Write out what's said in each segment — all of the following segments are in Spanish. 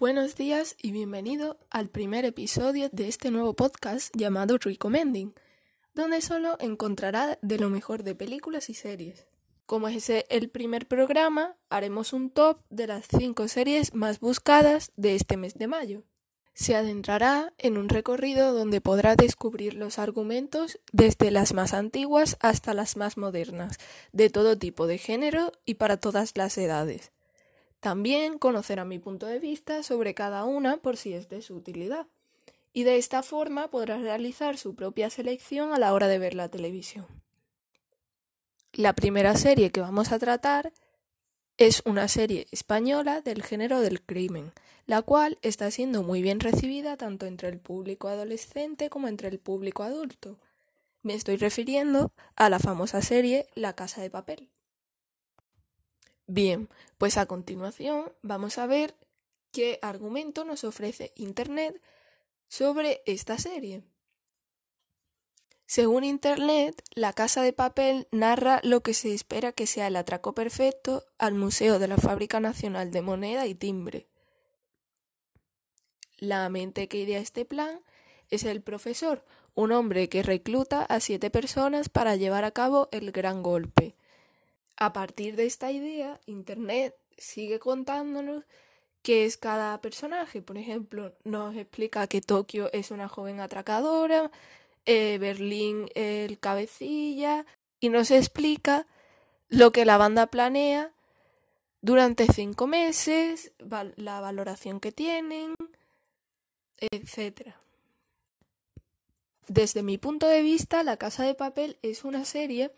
Buenos días y bienvenido al primer episodio de este nuevo podcast llamado Recommending, donde solo encontrará de lo mejor de películas y series. Como es el primer programa, haremos un top de las 5 series más buscadas de este mes de mayo. Se adentrará en un recorrido donde podrá descubrir los argumentos desde las más antiguas hasta las más modernas, de todo tipo de género y para todas las edades. También conocerá mi punto de vista sobre cada una por si es de su utilidad. Y de esta forma podrá realizar su propia selección a la hora de ver la televisión. La primera serie que vamos a tratar es una serie española del género del crimen, la cual está siendo muy bien recibida tanto entre el público adolescente como entre el público adulto. Me estoy refiriendo a la famosa serie La Casa de Papel. Bien, pues a continuación vamos a ver qué argumento nos ofrece Internet sobre esta serie. Según Internet, La Casa de Papel narra lo que se espera que sea el atraco perfecto al Museo de la Fábrica Nacional de Moneda y Timbre. La mente que idea este plan es el profesor, un hombre que recluta a siete personas para llevar a cabo el gran golpe, a partir de esta idea, Internet sigue contándonos qué es cada personaje. Por ejemplo, nos explica que Tokio es una joven atracadora, eh, Berlín el cabecilla, y nos explica lo que la banda planea durante cinco meses, la valoración que tienen, etc. Desde mi punto de vista, La Casa de Papel es una serie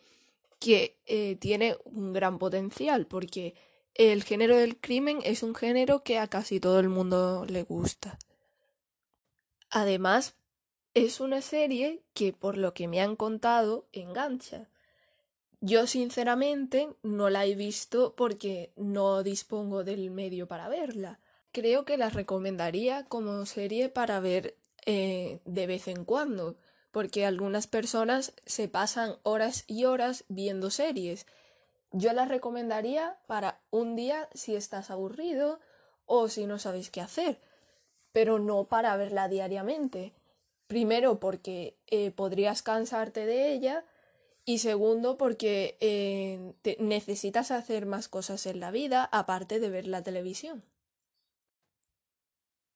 que eh, tiene un gran potencial porque el género del crimen es un género que a casi todo el mundo le gusta. Además, es una serie que, por lo que me han contado, engancha. Yo sinceramente no la he visto porque no dispongo del medio para verla. Creo que la recomendaría como serie para ver eh, de vez en cuando porque algunas personas se pasan horas y horas viendo series. Yo las recomendaría para un día si estás aburrido o si no sabes qué hacer, pero no para verla diariamente. Primero porque eh, podrías cansarte de ella y segundo porque eh, necesitas hacer más cosas en la vida aparte de ver la televisión.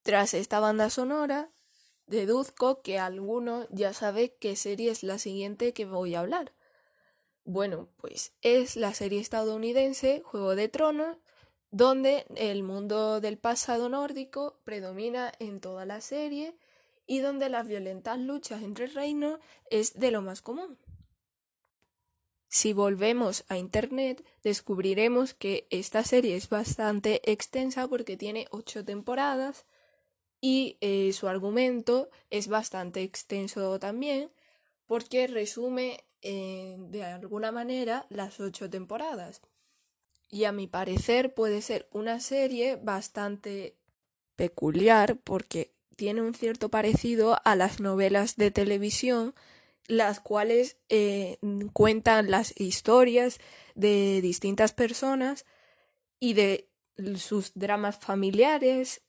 Tras esta banda sonora, Deduzco que alguno ya sabe qué serie es la siguiente que voy a hablar. Bueno, pues es la serie estadounidense Juego de Tronos, donde el mundo del pasado nórdico predomina en toda la serie y donde las violentas luchas entre reinos es de lo más común. Si volvemos a Internet, descubriremos que esta serie es bastante extensa porque tiene ocho temporadas y eh, su argumento es bastante extenso también porque resume eh, de alguna manera las ocho temporadas. Y a mi parecer puede ser una serie bastante peculiar porque tiene un cierto parecido a las novelas de televisión, las cuales eh, cuentan las historias de distintas personas y de sus dramas familiares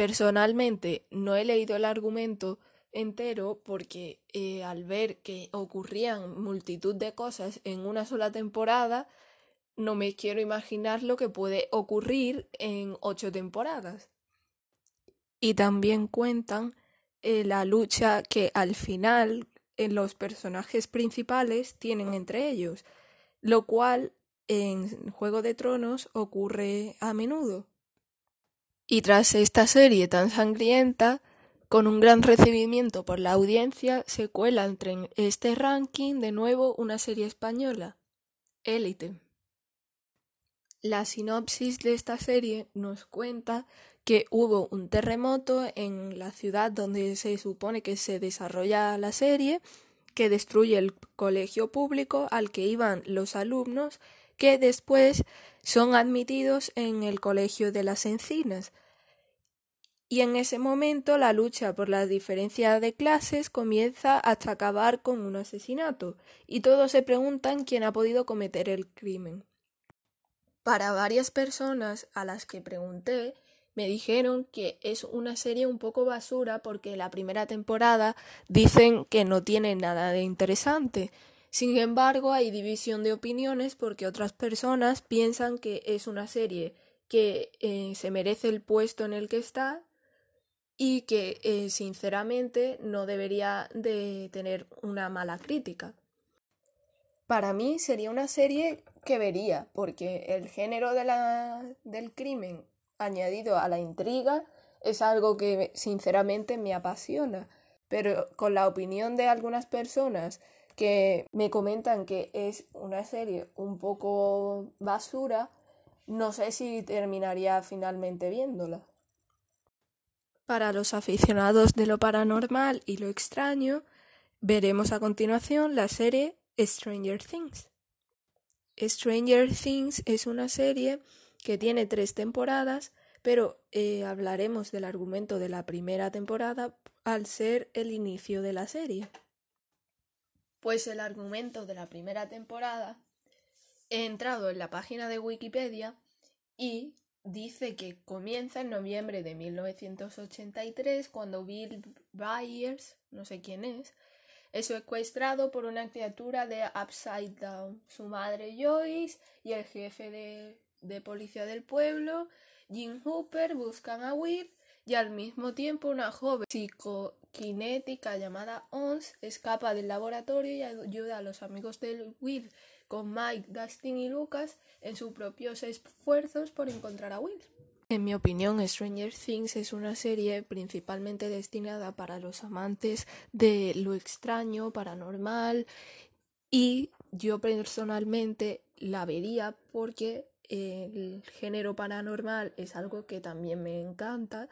Personalmente no he leído el argumento entero porque eh, al ver que ocurrían multitud de cosas en una sola temporada, no me quiero imaginar lo que puede ocurrir en ocho temporadas. Y también cuentan eh, la lucha que al final en los personajes principales tienen entre ellos, lo cual en Juego de Tronos ocurre a menudo. Y tras esta serie tan sangrienta, con un gran recibimiento por la audiencia, se cuela entre este ranking de nuevo una serie española, Élite. La sinopsis de esta serie nos cuenta que hubo un terremoto en la ciudad donde se supone que se desarrolla la serie, que destruye el colegio público al que iban los alumnos, que después son admitidos en el colegio de las encinas, y en ese momento la lucha por la diferencia de clases comienza hasta acabar con un asesinato, y todos se preguntan quién ha podido cometer el crimen. Para varias personas a las que pregunté, me dijeron que es una serie un poco basura porque la primera temporada dicen que no tiene nada de interesante. Sin embargo, hay división de opiniones porque otras personas piensan que es una serie que eh, se merece el puesto en el que está y que eh, sinceramente no debería de tener una mala crítica. Para mí sería una serie que vería, porque el género de la, del crimen añadido a la intriga es algo que sinceramente me apasiona. Pero con la opinión de algunas personas que me comentan que es una serie un poco basura, no sé si terminaría finalmente viéndola. Para los aficionados de lo paranormal y lo extraño, veremos a continuación la serie Stranger Things. Stranger Things es una serie que tiene tres temporadas, pero eh, hablaremos del argumento de la primera temporada al ser el inicio de la serie. Pues el argumento de la primera temporada he entrado en la página de Wikipedia y dice que comienza en noviembre de 1983 cuando Bill Byers, no sé quién es, es secuestrado por una criatura de Upside Down. Su madre Joyce y el jefe de, de policía del pueblo, Jim Hooper, buscan a Will y al mismo tiempo una joven psicoquinética llamada Ons escapa del laboratorio y ayuda a los amigos de Will con Mike, Dustin y Lucas en sus propios esfuerzos por encontrar a Will. En mi opinión, Stranger Things es una serie principalmente destinada para los amantes de lo extraño, paranormal y yo personalmente la vería porque el género paranormal es algo que también me encanta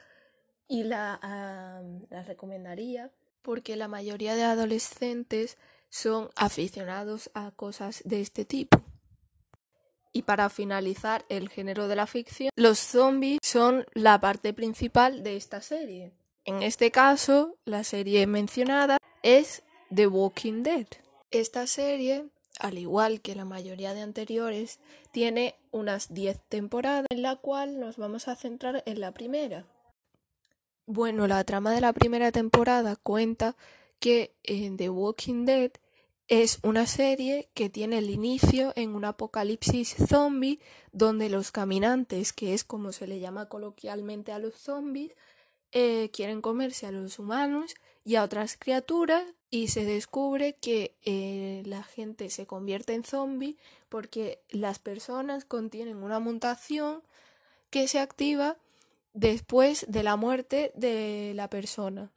y la, la recomendaría porque la mayoría de adolescentes son aficionados a cosas de este tipo. Y para finalizar el género de la ficción, los zombies son la parte principal de esta serie. En este caso, la serie mencionada es The Walking Dead. Esta serie, al igual que la mayoría de anteriores, tiene unas 10 temporadas, en la cual nos vamos a centrar en la primera. Bueno, la trama de la primera temporada cuenta que The Walking Dead es una serie que tiene el inicio en un apocalipsis zombie donde los caminantes, que es como se le llama coloquialmente a los zombies, eh, quieren comerse a los humanos y a otras criaturas y se descubre que eh, la gente se convierte en zombie porque las personas contienen una mutación que se activa después de la muerte de la persona.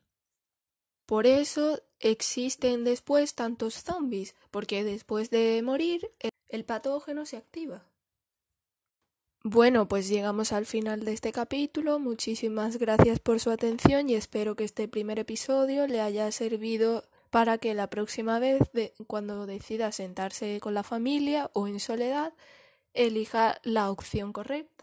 Por eso existen después tantos zombies, porque después de morir el patógeno se activa. Bueno, pues llegamos al final de este capítulo. Muchísimas gracias por su atención y espero que este primer episodio le haya servido para que la próxima vez, cuando decida sentarse con la familia o en soledad, elija la opción correcta.